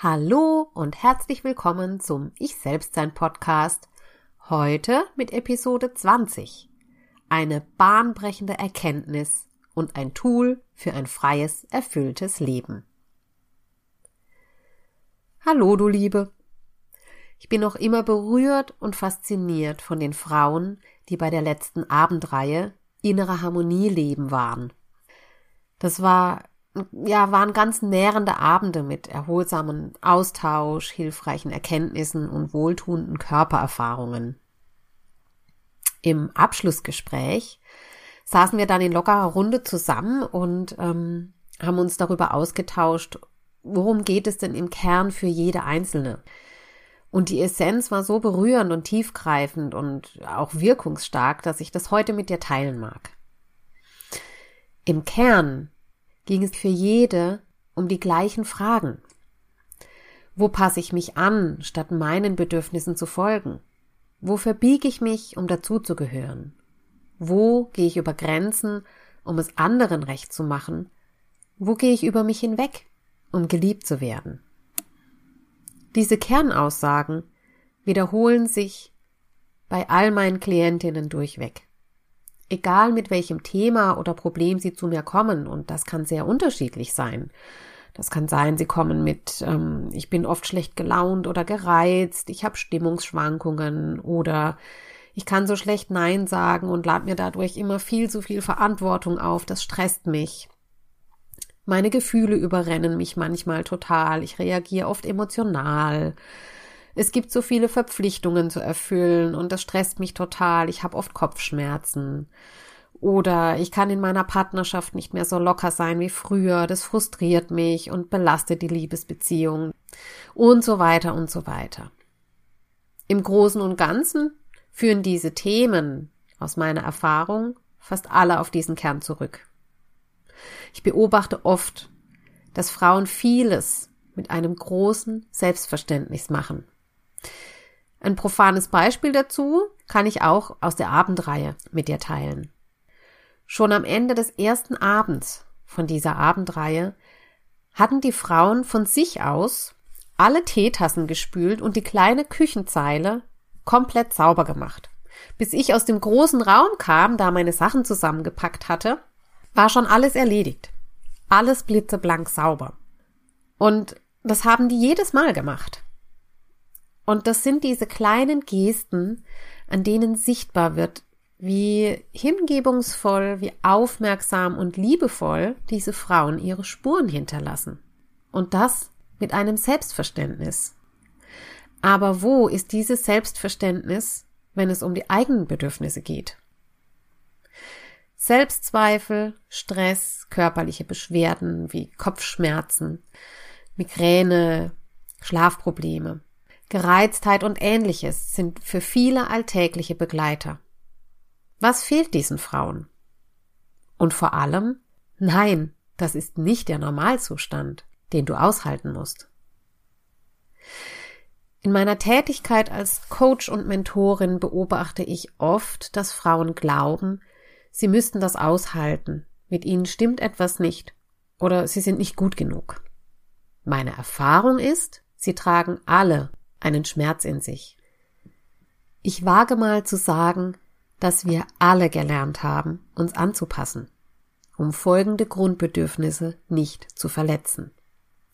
Hallo und herzlich willkommen zum Ich Selbstsein Podcast. Heute mit Episode 20. Eine bahnbrechende Erkenntnis und ein Tool für ein freies, erfülltes Leben. Hallo, du Liebe. Ich bin noch immer berührt und fasziniert von den Frauen, die bei der letzten Abendreihe innere Harmonie leben waren. Das war ja, waren ganz nährende Abende mit erholsamen Austausch, hilfreichen Erkenntnissen und wohltuenden Körpererfahrungen. Im Abschlussgespräch saßen wir dann in lockerer Runde zusammen und ähm, haben uns darüber ausgetauscht, worum geht es denn im Kern für jede Einzelne. Und die Essenz war so berührend und tiefgreifend und auch wirkungsstark, dass ich das heute mit dir teilen mag. Im Kern ging es für jede um die gleichen Fragen. Wo passe ich mich an, statt meinen Bedürfnissen zu folgen? Wo verbiege ich mich, um dazuzugehören? Wo gehe ich über Grenzen, um es anderen recht zu machen? Wo gehe ich über mich hinweg, um geliebt zu werden? Diese Kernaussagen wiederholen sich bei all meinen Klientinnen durchweg egal mit welchem Thema oder Problem sie zu mir kommen, und das kann sehr unterschiedlich sein. Das kann sein, sie kommen mit, ähm, ich bin oft schlecht gelaunt oder gereizt, ich habe Stimmungsschwankungen oder ich kann so schlecht Nein sagen und lade mir dadurch immer viel zu viel Verantwortung auf, das stresst mich. Meine Gefühle überrennen mich manchmal total, ich reagiere oft emotional. Es gibt so viele Verpflichtungen zu erfüllen und das stresst mich total. Ich habe oft Kopfschmerzen. Oder ich kann in meiner Partnerschaft nicht mehr so locker sein wie früher. Das frustriert mich und belastet die Liebesbeziehung. Und so weiter und so weiter. Im Großen und Ganzen führen diese Themen aus meiner Erfahrung fast alle auf diesen Kern zurück. Ich beobachte oft, dass Frauen vieles mit einem großen Selbstverständnis machen. Ein profanes Beispiel dazu kann ich auch aus der Abendreihe mit dir teilen. Schon am Ende des ersten Abends von dieser Abendreihe hatten die Frauen von sich aus alle Teetassen gespült und die kleine Küchenzeile komplett sauber gemacht. Bis ich aus dem großen Raum kam, da meine Sachen zusammengepackt hatte, war schon alles erledigt. Alles blitzeblank sauber. Und das haben die jedes Mal gemacht. Und das sind diese kleinen Gesten, an denen sichtbar wird, wie hingebungsvoll, wie aufmerksam und liebevoll diese Frauen ihre Spuren hinterlassen. Und das mit einem Selbstverständnis. Aber wo ist dieses Selbstverständnis, wenn es um die eigenen Bedürfnisse geht? Selbstzweifel, Stress, körperliche Beschwerden wie Kopfschmerzen, Migräne, Schlafprobleme. Gereiztheit und ähnliches sind für viele alltägliche Begleiter. Was fehlt diesen Frauen? Und vor allem, nein, das ist nicht der Normalzustand, den du aushalten musst. In meiner Tätigkeit als Coach und Mentorin beobachte ich oft, dass Frauen glauben, sie müssten das aushalten, mit ihnen stimmt etwas nicht oder sie sind nicht gut genug. Meine Erfahrung ist, sie tragen alle einen Schmerz in sich. Ich wage mal zu sagen, dass wir alle gelernt haben, uns anzupassen, um folgende Grundbedürfnisse nicht zu verletzen.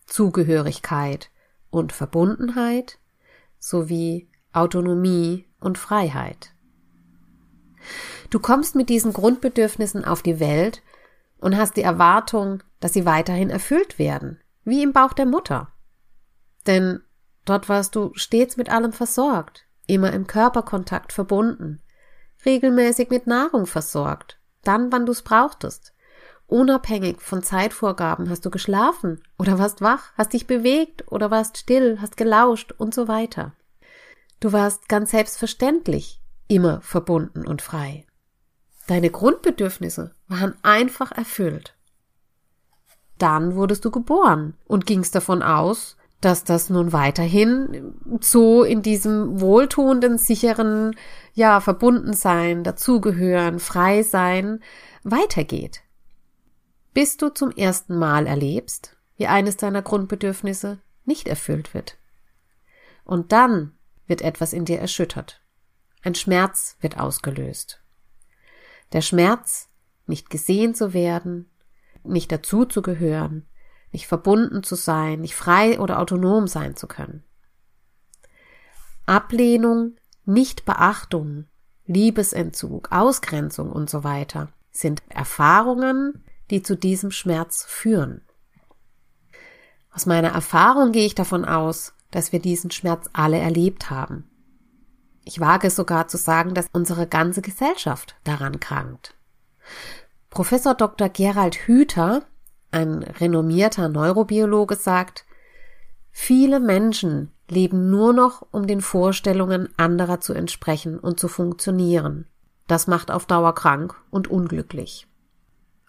Zugehörigkeit und Verbundenheit sowie Autonomie und Freiheit. Du kommst mit diesen Grundbedürfnissen auf die Welt und hast die Erwartung, dass sie weiterhin erfüllt werden, wie im Bauch der Mutter. Denn dort warst du stets mit allem versorgt, immer im Körperkontakt verbunden, regelmäßig mit Nahrung versorgt, dann wann du's brauchtest. Unabhängig von Zeitvorgaben hast du geschlafen oder warst wach, hast dich bewegt oder warst still, hast gelauscht und so weiter. Du warst ganz selbstverständlich immer verbunden und frei. Deine Grundbedürfnisse waren einfach erfüllt. Dann wurdest du geboren und gingst davon aus, dass das nun weiterhin so in diesem wohltuenden, sicheren, ja, Verbundensein, dazugehören, frei sein, weitergeht. Bis du zum ersten Mal erlebst, wie eines deiner Grundbedürfnisse nicht erfüllt wird. Und dann wird etwas in dir erschüttert. Ein Schmerz wird ausgelöst. Der Schmerz, nicht gesehen zu werden, nicht dazuzugehören, nicht verbunden zu sein, nicht frei oder autonom sein zu können. Ablehnung, Nichtbeachtung, Liebesentzug, Ausgrenzung und so weiter sind Erfahrungen, die zu diesem Schmerz führen. Aus meiner Erfahrung gehe ich davon aus, dass wir diesen Schmerz alle erlebt haben. Ich wage sogar zu sagen, dass unsere ganze Gesellschaft daran krankt. Professor Dr. Gerald Hüther, ein renommierter Neurobiologe, sagt, viele Menschen leben nur noch, um den Vorstellungen anderer zu entsprechen und zu funktionieren. Das macht auf Dauer krank und unglücklich.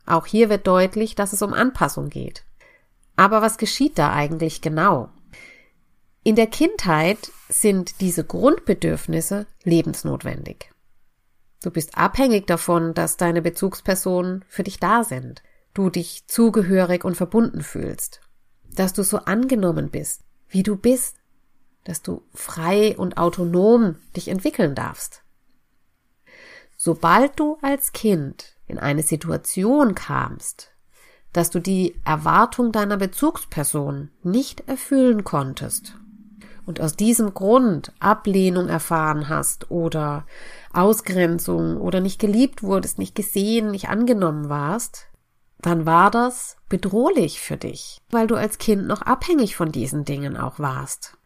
Auch hier wird deutlich, dass es um Anpassung geht. Aber was geschieht da eigentlich genau? In der Kindheit sind diese Grundbedürfnisse lebensnotwendig. Du bist abhängig davon, dass deine Bezugspersonen für dich da sind, du dich zugehörig und verbunden fühlst, dass du so angenommen bist, wie du bist, dass du frei und autonom dich entwickeln darfst. Sobald du als Kind in eine Situation kamst, dass du die Erwartung deiner Bezugsperson nicht erfüllen konntest und aus diesem Grund Ablehnung erfahren hast oder Ausgrenzung oder nicht geliebt wurdest, nicht gesehen, nicht angenommen warst, dann war das bedrohlich für dich, weil du als Kind noch abhängig von diesen Dingen auch warst.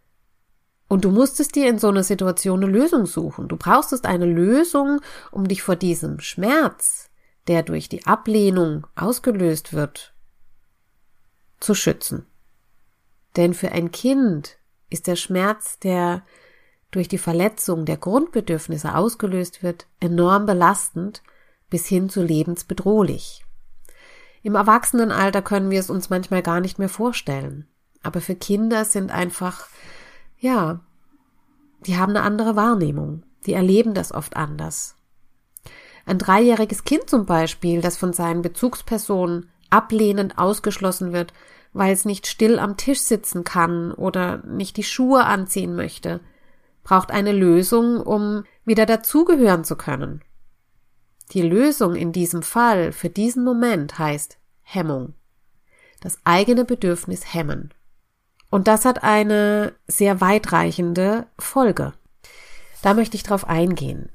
Und du musstest dir in so einer Situation eine Lösung suchen. Du brauchstest eine Lösung, um dich vor diesem Schmerz, der durch die Ablehnung ausgelöst wird, zu schützen. Denn für ein Kind ist der Schmerz, der durch die Verletzung der Grundbedürfnisse ausgelöst wird, enorm belastend bis hin zu lebensbedrohlich. Im Erwachsenenalter können wir es uns manchmal gar nicht mehr vorstellen. Aber für Kinder sind einfach, ja, die haben eine andere Wahrnehmung. Die erleben das oft anders. Ein dreijähriges Kind zum Beispiel, das von seinen Bezugspersonen ablehnend ausgeschlossen wird, weil es nicht still am Tisch sitzen kann oder nicht die Schuhe anziehen möchte, braucht eine Lösung, um wieder dazugehören zu können. Die Lösung in diesem Fall für diesen Moment heißt Hemmung. Das eigene Bedürfnis hemmen. Und das hat eine sehr weitreichende Folge. Da möchte ich drauf eingehen.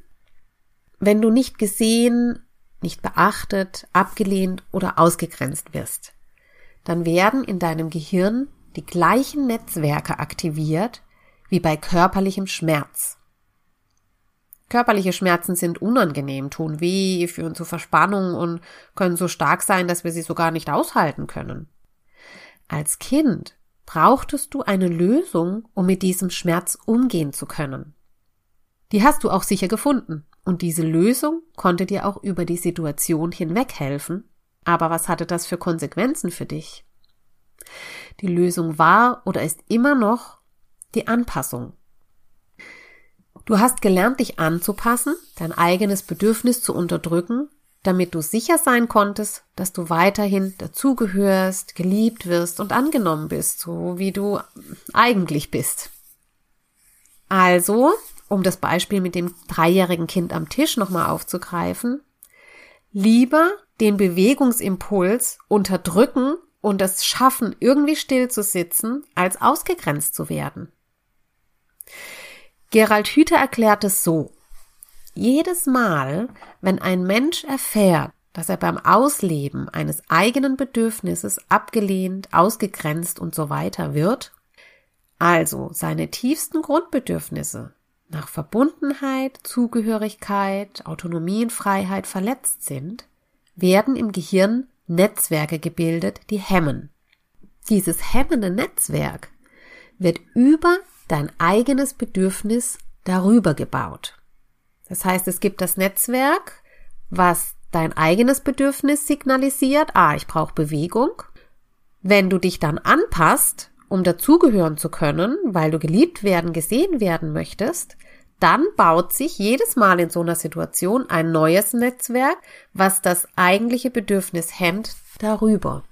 Wenn du nicht gesehen, nicht beachtet, abgelehnt oder ausgegrenzt wirst, dann werden in deinem Gehirn die gleichen Netzwerke aktiviert wie bei körperlichem Schmerz. Körperliche Schmerzen sind unangenehm, tun weh, führen zu Verspannung und können so stark sein, dass wir sie sogar nicht aushalten können. Als Kind brauchtest du eine Lösung, um mit diesem Schmerz umgehen zu können. Die hast du auch sicher gefunden, und diese Lösung konnte dir auch über die Situation hinweg helfen aber was hatte das für Konsequenzen für dich? Die Lösung war oder ist immer noch die Anpassung. Du hast gelernt, dich anzupassen, dein eigenes Bedürfnis zu unterdrücken, damit du sicher sein konntest, dass du weiterhin dazugehörst, geliebt wirst und angenommen bist, so wie du eigentlich bist. Also, um das Beispiel mit dem dreijährigen Kind am Tisch nochmal aufzugreifen, lieber den Bewegungsimpuls unterdrücken und es schaffen, irgendwie still zu sitzen, als ausgegrenzt zu werden. Gerald Hüther erklärt es so. Jedes Mal, wenn ein Mensch erfährt, dass er beim Ausleben eines eigenen Bedürfnisses abgelehnt, ausgegrenzt und so weiter wird, also seine tiefsten Grundbedürfnisse nach Verbundenheit, Zugehörigkeit, Autonomie und Freiheit verletzt sind, werden im Gehirn Netzwerke gebildet, die hemmen. Dieses hemmende Netzwerk wird über dein eigenes Bedürfnis darüber gebaut. Das heißt, es gibt das Netzwerk, was dein eigenes Bedürfnis signalisiert, ah, ich brauche Bewegung. Wenn du dich dann anpasst, um dazugehören zu können, weil du geliebt werden, gesehen werden möchtest, dann baut sich jedes Mal in so einer Situation ein neues Netzwerk, was das eigentliche Bedürfnis hemmt, darüber.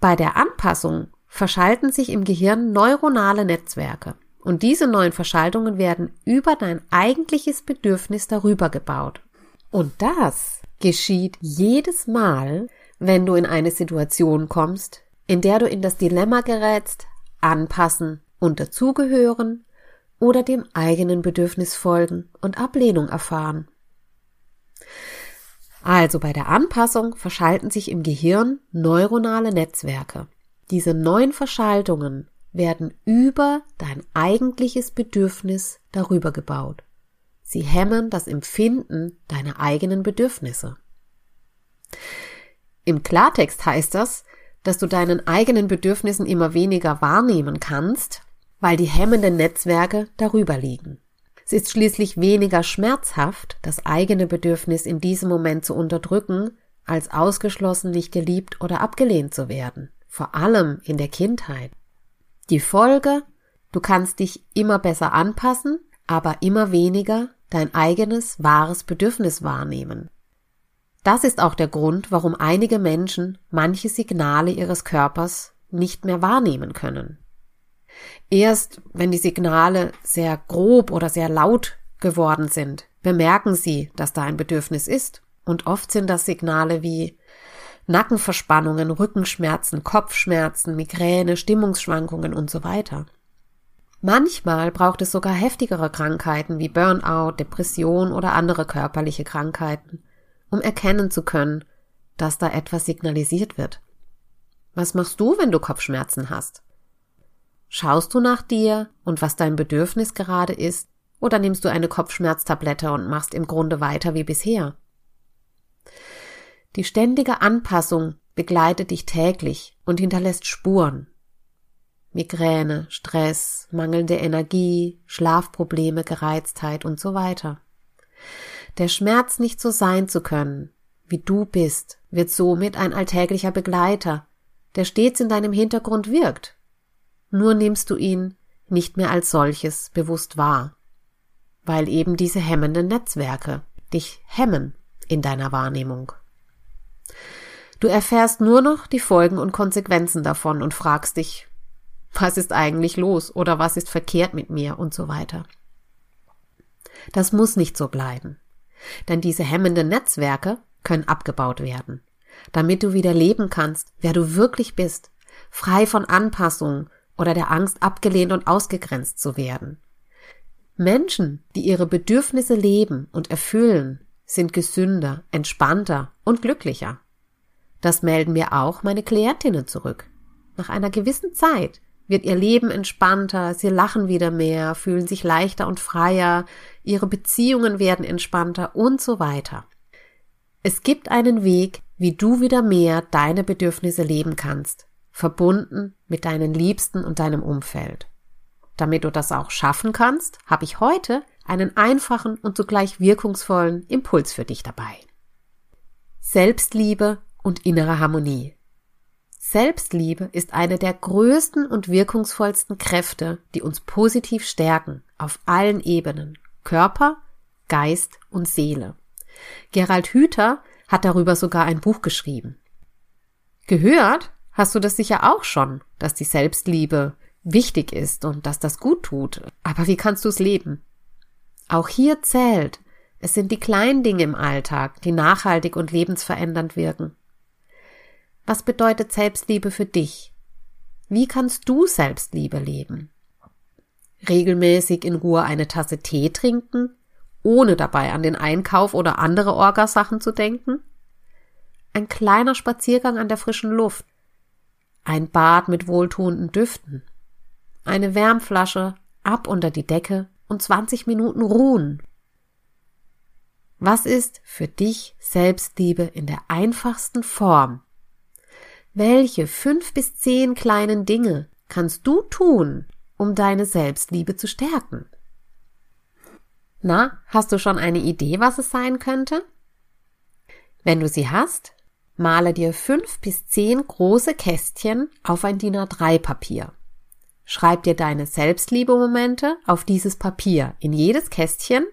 Bei der Anpassung verschalten sich im Gehirn neuronale Netzwerke. Und diese neuen Verschaltungen werden über dein eigentliches Bedürfnis darüber gebaut. Und das geschieht jedes Mal, wenn du in eine Situation kommst, in der du in das Dilemma gerätst, anpassen und dazugehören oder dem eigenen Bedürfnis folgen und Ablehnung erfahren. Also bei der Anpassung verschalten sich im Gehirn neuronale Netzwerke. Diese neuen Verschaltungen werden über dein eigentliches Bedürfnis darüber gebaut. Sie hemmen das Empfinden deiner eigenen Bedürfnisse. Im Klartext heißt das, dass du deinen eigenen Bedürfnissen immer weniger wahrnehmen kannst, weil die hemmenden Netzwerke darüber liegen. Es ist schließlich weniger schmerzhaft, das eigene Bedürfnis in diesem Moment zu unterdrücken, als ausgeschlossen, nicht geliebt oder abgelehnt zu werden, vor allem in der Kindheit. Die Folge, du kannst dich immer besser anpassen, aber immer weniger dein eigenes wahres Bedürfnis wahrnehmen. Das ist auch der Grund, warum einige Menschen manche Signale ihres Körpers nicht mehr wahrnehmen können. Erst wenn die Signale sehr grob oder sehr laut geworden sind, bemerken sie, dass da ein Bedürfnis ist. Und oft sind das Signale wie Nackenverspannungen, Rückenschmerzen, Kopfschmerzen, Migräne, Stimmungsschwankungen und so weiter. Manchmal braucht es sogar heftigere Krankheiten wie Burnout, Depression oder andere körperliche Krankheiten, um erkennen zu können, dass da etwas signalisiert wird. Was machst du, wenn du Kopfschmerzen hast? Schaust du nach dir und was dein Bedürfnis gerade ist, oder nimmst du eine Kopfschmerztablette und machst im Grunde weiter wie bisher? Die ständige Anpassung begleitet dich täglich und hinterlässt Spuren. Migräne, Stress, mangelnde Energie, Schlafprobleme, Gereiztheit und so weiter. Der Schmerz, nicht so sein zu können, wie du bist, wird somit ein alltäglicher Begleiter, der stets in deinem Hintergrund wirkt. Nur nimmst du ihn nicht mehr als solches bewusst wahr, weil eben diese hemmenden Netzwerke dich hemmen in deiner Wahrnehmung. Du erfährst nur noch die Folgen und Konsequenzen davon und fragst dich, was ist eigentlich los oder was ist verkehrt mit mir und so weiter. Das muss nicht so bleiben. Denn diese hemmenden Netzwerke können abgebaut werden, damit du wieder leben kannst, wer du wirklich bist, frei von Anpassungen oder der Angst abgelehnt und ausgegrenzt zu werden. Menschen, die ihre Bedürfnisse leben und erfüllen, sind gesünder, entspannter und glücklicher. Das melden mir auch meine Klientinnen zurück. Nach einer gewissen Zeit wird ihr Leben entspannter, sie lachen wieder mehr, fühlen sich leichter und freier, ihre Beziehungen werden entspannter und so weiter. Es gibt einen Weg, wie du wieder mehr deine Bedürfnisse leben kannst, verbunden mit deinen Liebsten und deinem Umfeld. Damit du das auch schaffen kannst, habe ich heute einen einfachen und zugleich wirkungsvollen Impuls für dich dabei. Selbstliebe und innere Harmonie. Selbstliebe ist eine der größten und wirkungsvollsten Kräfte, die uns positiv stärken, auf allen Ebenen, Körper, Geist und Seele. Gerald Hüther hat darüber sogar ein Buch geschrieben. Gehört hast du das sicher auch schon, dass die Selbstliebe wichtig ist und dass das gut tut. Aber wie kannst du es leben? Auch hier zählt, es sind die kleinen Dinge im Alltag, die nachhaltig und lebensverändernd wirken. Was bedeutet Selbstliebe für dich? Wie kannst du Selbstliebe leben? regelmäßig in Ruhe eine Tasse Tee trinken, ohne dabei an den Einkauf oder andere Orgasachen zu denken? Ein kleiner Spaziergang an der frischen Luft, ein Bad mit wohltuenden Düften, eine Wärmflasche ab unter die Decke und 20 Minuten ruhen. Was ist für dich Selbstliebe in der einfachsten Form? Welche fünf bis zehn kleinen Dinge kannst du tun, um deine Selbstliebe zu stärken? Na, hast du schon eine Idee, was es sein könnte? Wenn du sie hast, male dir fünf bis zehn große Kästchen auf ein DIN A3 Papier. Schreib dir deine Selbstliebe-Momente auf dieses Papier. In jedes Kästchen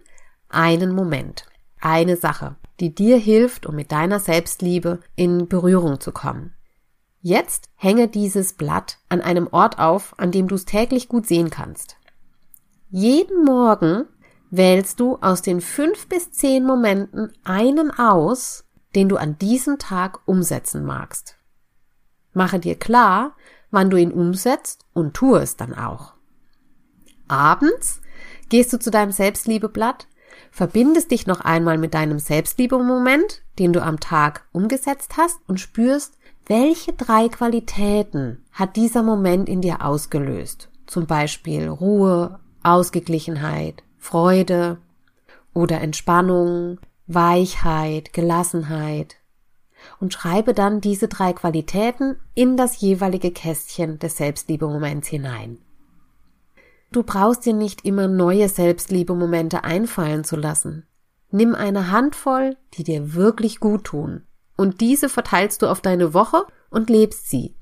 einen Moment, eine Sache, die dir hilft, um mit deiner Selbstliebe in Berührung zu kommen. Jetzt hänge dieses Blatt an einem Ort auf, an dem du es täglich gut sehen kannst. Jeden Morgen wählst du aus den fünf bis zehn Momenten einen aus, den du an diesem Tag umsetzen magst. Mache dir klar, wann du ihn umsetzt und tue es dann auch. Abends gehst du zu deinem Selbstliebeblatt, verbindest dich noch einmal mit deinem Selbstliebemoment, den du am Tag umgesetzt hast und spürst, welche drei Qualitäten hat dieser Moment in dir ausgelöst? Zum Beispiel Ruhe, Ausgeglichenheit, Freude oder Entspannung, Weichheit, Gelassenheit. Und schreibe dann diese drei Qualitäten in das jeweilige Kästchen des Selbstliebemoments hinein. Du brauchst dir nicht immer neue Selbstliebemomente einfallen zu lassen. Nimm eine Handvoll, die dir wirklich gut tun und diese verteilst du auf deine Woche und lebst sie.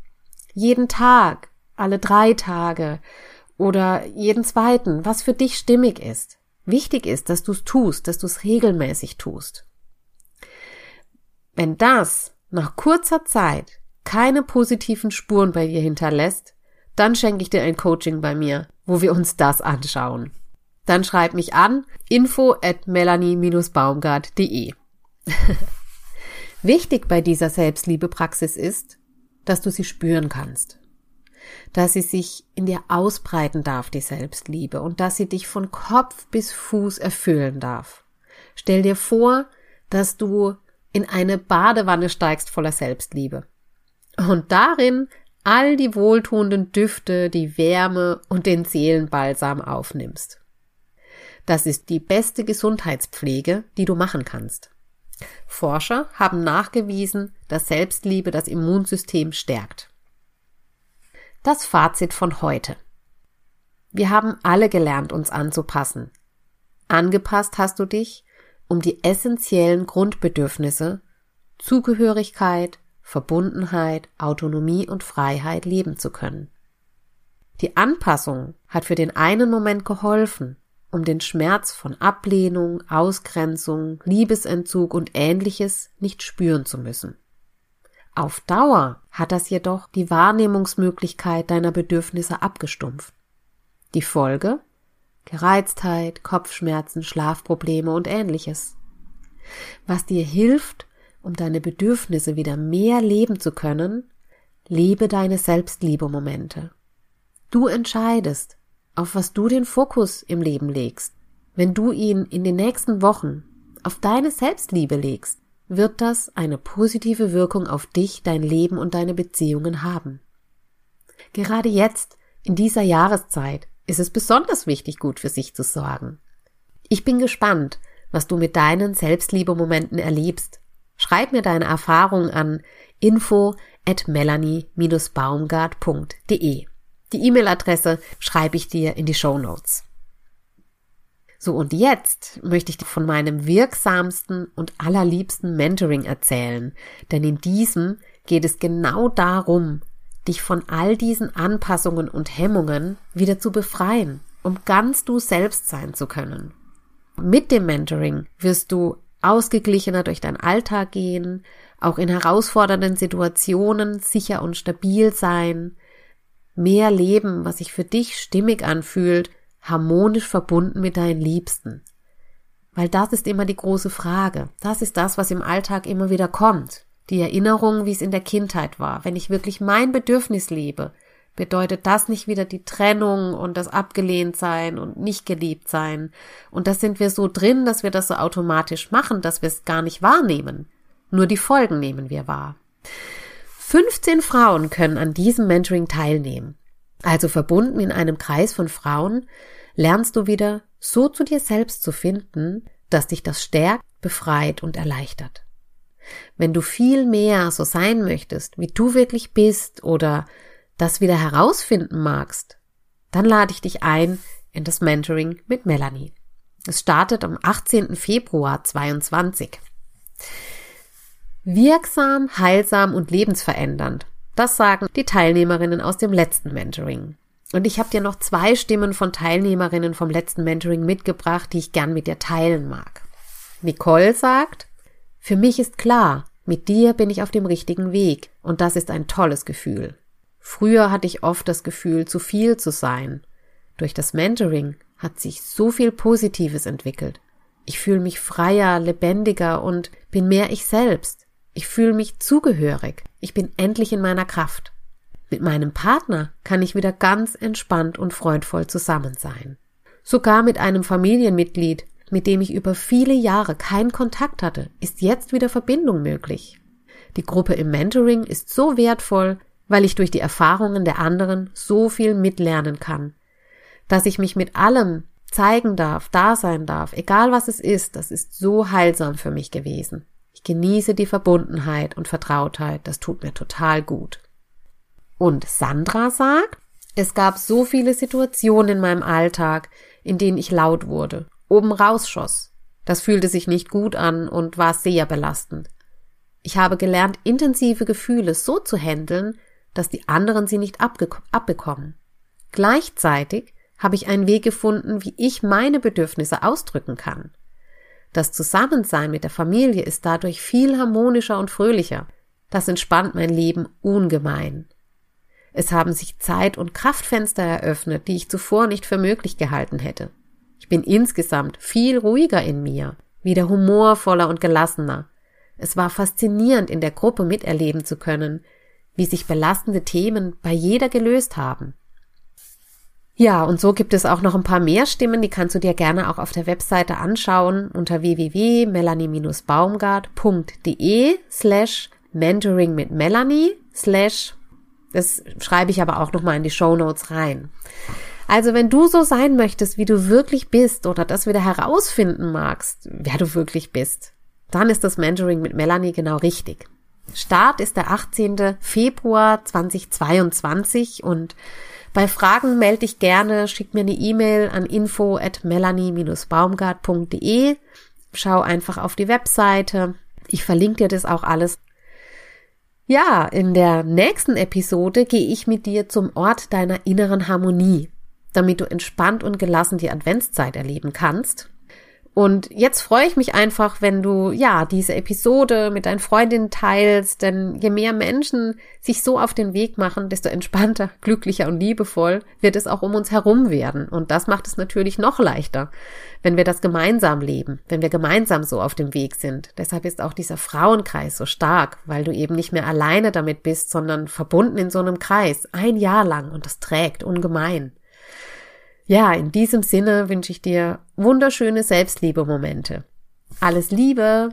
Jeden Tag, alle drei Tage oder jeden zweiten, was für dich stimmig ist. Wichtig ist, dass du es tust, dass du es regelmäßig tust. Wenn das nach kurzer Zeit keine positiven Spuren bei dir hinterlässt, dann schenke ich dir ein Coaching bei mir, wo wir uns das anschauen. Dann schreib mich an info at melanie-baumgart.de. Wichtig bei dieser Selbstliebepraxis ist, dass du sie spüren kannst. Dass sie sich in dir ausbreiten darf, die Selbstliebe, und dass sie dich von Kopf bis Fuß erfüllen darf. Stell dir vor, dass du in eine Badewanne steigst voller Selbstliebe. Und darin all die wohltuenden Düfte, die Wärme und den Seelenbalsam aufnimmst. Das ist die beste Gesundheitspflege, die du machen kannst. Forscher haben nachgewiesen, dass Selbstliebe das Immunsystem stärkt. Das Fazit von heute. Wir haben alle gelernt, uns anzupassen. Angepasst hast du dich, um die essentiellen Grundbedürfnisse Zugehörigkeit, Verbundenheit, Autonomie und Freiheit leben zu können. Die Anpassung hat für den einen Moment geholfen, um den Schmerz von Ablehnung, Ausgrenzung, Liebesentzug und ähnliches nicht spüren zu müssen. Auf Dauer hat das jedoch die Wahrnehmungsmöglichkeit deiner Bedürfnisse abgestumpft. Die Folge? Gereiztheit, Kopfschmerzen, Schlafprobleme und ähnliches. Was dir hilft, um deine Bedürfnisse wieder mehr leben zu können, lebe deine Selbstliebe-Momente. Du entscheidest, auf was du den Fokus im Leben legst, wenn du ihn in den nächsten Wochen auf deine Selbstliebe legst, wird das eine positive Wirkung auf dich, dein Leben und deine Beziehungen haben. Gerade jetzt, in dieser Jahreszeit, ist es besonders wichtig, gut für sich zu sorgen. Ich bin gespannt, was du mit deinen Selbstliebe-Momenten erlebst. Schreib mir deine Erfahrung an info at melanie-baumgart.de. Die E-Mail-Adresse schreibe ich dir in die Show Notes. So, und jetzt möchte ich dir von meinem wirksamsten und allerliebsten Mentoring erzählen, denn in diesem geht es genau darum, dich von all diesen Anpassungen und Hemmungen wieder zu befreien, um ganz du selbst sein zu können. Mit dem Mentoring wirst du ausgeglichener durch deinen Alltag gehen, auch in herausfordernden Situationen sicher und stabil sein, mehr leben, was sich für dich stimmig anfühlt, harmonisch verbunden mit deinen Liebsten. Weil das ist immer die große Frage. Das ist das, was im Alltag immer wieder kommt. Die Erinnerung, wie es in der Kindheit war. Wenn ich wirklich mein Bedürfnis lebe, bedeutet das nicht wieder die Trennung und das Abgelehntsein und nicht geliebt sein. Und das sind wir so drin, dass wir das so automatisch machen, dass wir es gar nicht wahrnehmen. Nur die Folgen nehmen wir wahr. 15 Frauen können an diesem Mentoring teilnehmen. Also verbunden in einem Kreis von Frauen lernst du wieder so zu dir selbst zu finden, dass dich das stärkt, befreit und erleichtert. Wenn du viel mehr so sein möchtest, wie du wirklich bist oder das wieder herausfinden magst, dann lade ich dich ein in das Mentoring mit Melanie. Es startet am 18. Februar 22. Wirksam, heilsam und lebensverändernd. Das sagen die Teilnehmerinnen aus dem letzten Mentoring. Und ich habe dir noch zwei Stimmen von Teilnehmerinnen vom letzten Mentoring mitgebracht, die ich gern mit dir teilen mag. Nicole sagt, für mich ist klar, mit dir bin ich auf dem richtigen Weg und das ist ein tolles Gefühl. Früher hatte ich oft das Gefühl, zu viel zu sein. Durch das Mentoring hat sich so viel Positives entwickelt. Ich fühle mich freier, lebendiger und bin mehr ich selbst. Ich fühle mich zugehörig. Ich bin endlich in meiner Kraft. Mit meinem Partner kann ich wieder ganz entspannt und freundvoll zusammen sein. Sogar mit einem Familienmitglied, mit dem ich über viele Jahre keinen Kontakt hatte, ist jetzt wieder Verbindung möglich. Die Gruppe im Mentoring ist so wertvoll, weil ich durch die Erfahrungen der anderen so viel mitlernen kann. Dass ich mich mit allem zeigen darf, da sein darf, egal was es ist, das ist so heilsam für mich gewesen. Ich genieße die Verbundenheit und Vertrautheit, das tut mir total gut. Und Sandra sagt, es gab so viele Situationen in meinem Alltag, in denen ich laut wurde, oben rausschoss. Das fühlte sich nicht gut an und war sehr belastend. Ich habe gelernt, intensive Gefühle so zu handeln, dass die anderen sie nicht abbekommen. Gleichzeitig habe ich einen Weg gefunden, wie ich meine Bedürfnisse ausdrücken kann. Das Zusammensein mit der Familie ist dadurch viel harmonischer und fröhlicher. Das entspannt mein Leben ungemein. Es haben sich Zeit- und Kraftfenster eröffnet, die ich zuvor nicht für möglich gehalten hätte. Ich bin insgesamt viel ruhiger in mir, wieder humorvoller und gelassener. Es war faszinierend, in der Gruppe miterleben zu können, wie sich belastende Themen bei jeder gelöst haben. Ja, und so gibt es auch noch ein paar mehr Stimmen, die kannst du dir gerne auch auf der Webseite anschauen unter www.melanie-baumgart.de slash mentoring mit Melanie slash, das schreibe ich aber auch nochmal in die Show Notes rein. Also wenn du so sein möchtest, wie du wirklich bist oder das wieder herausfinden magst, wer du wirklich bist, dann ist das Mentoring mit Melanie genau richtig. Start ist der 18. Februar 2022 und bei Fragen melde dich gerne, schick mir eine E-Mail an info at melanie-baumgart.de. Schau einfach auf die Webseite. Ich verlinke dir das auch alles. Ja, in der nächsten Episode gehe ich mit dir zum Ort deiner inneren Harmonie, damit du entspannt und gelassen die Adventszeit erleben kannst und jetzt freue ich mich einfach, wenn du ja diese Episode mit deinen Freundinnen teilst, denn je mehr Menschen sich so auf den Weg machen, desto entspannter, glücklicher und liebevoll wird es auch um uns herum werden. Und das macht es natürlich noch leichter, wenn wir das gemeinsam leben, wenn wir gemeinsam so auf dem Weg sind. Deshalb ist auch dieser Frauenkreis so stark, weil du eben nicht mehr alleine damit bist, sondern verbunden in so einem Kreis, ein Jahr lang und das trägt ungemein. Ja, in diesem Sinne wünsche ich dir wunderschöne Selbstliebe-Momente. Alles Liebe!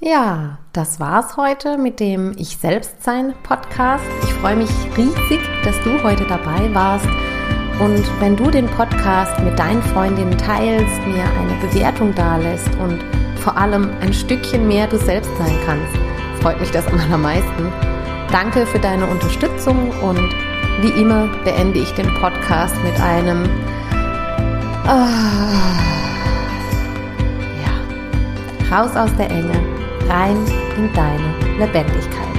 Ja, das war's heute mit dem Ich Selbstsein Podcast. Ich freue mich riesig, dass du heute dabei warst. Und wenn du den Podcast mit deinen Freundinnen teilst, mir eine Bewertung dalässt und vor allem ein Stückchen mehr du selbst sein kannst, freut mich das am allermeisten. Danke für deine Unterstützung und wie immer beende ich den Podcast mit einem ah, ja, raus aus der Enge, rein in deine Lebendigkeit.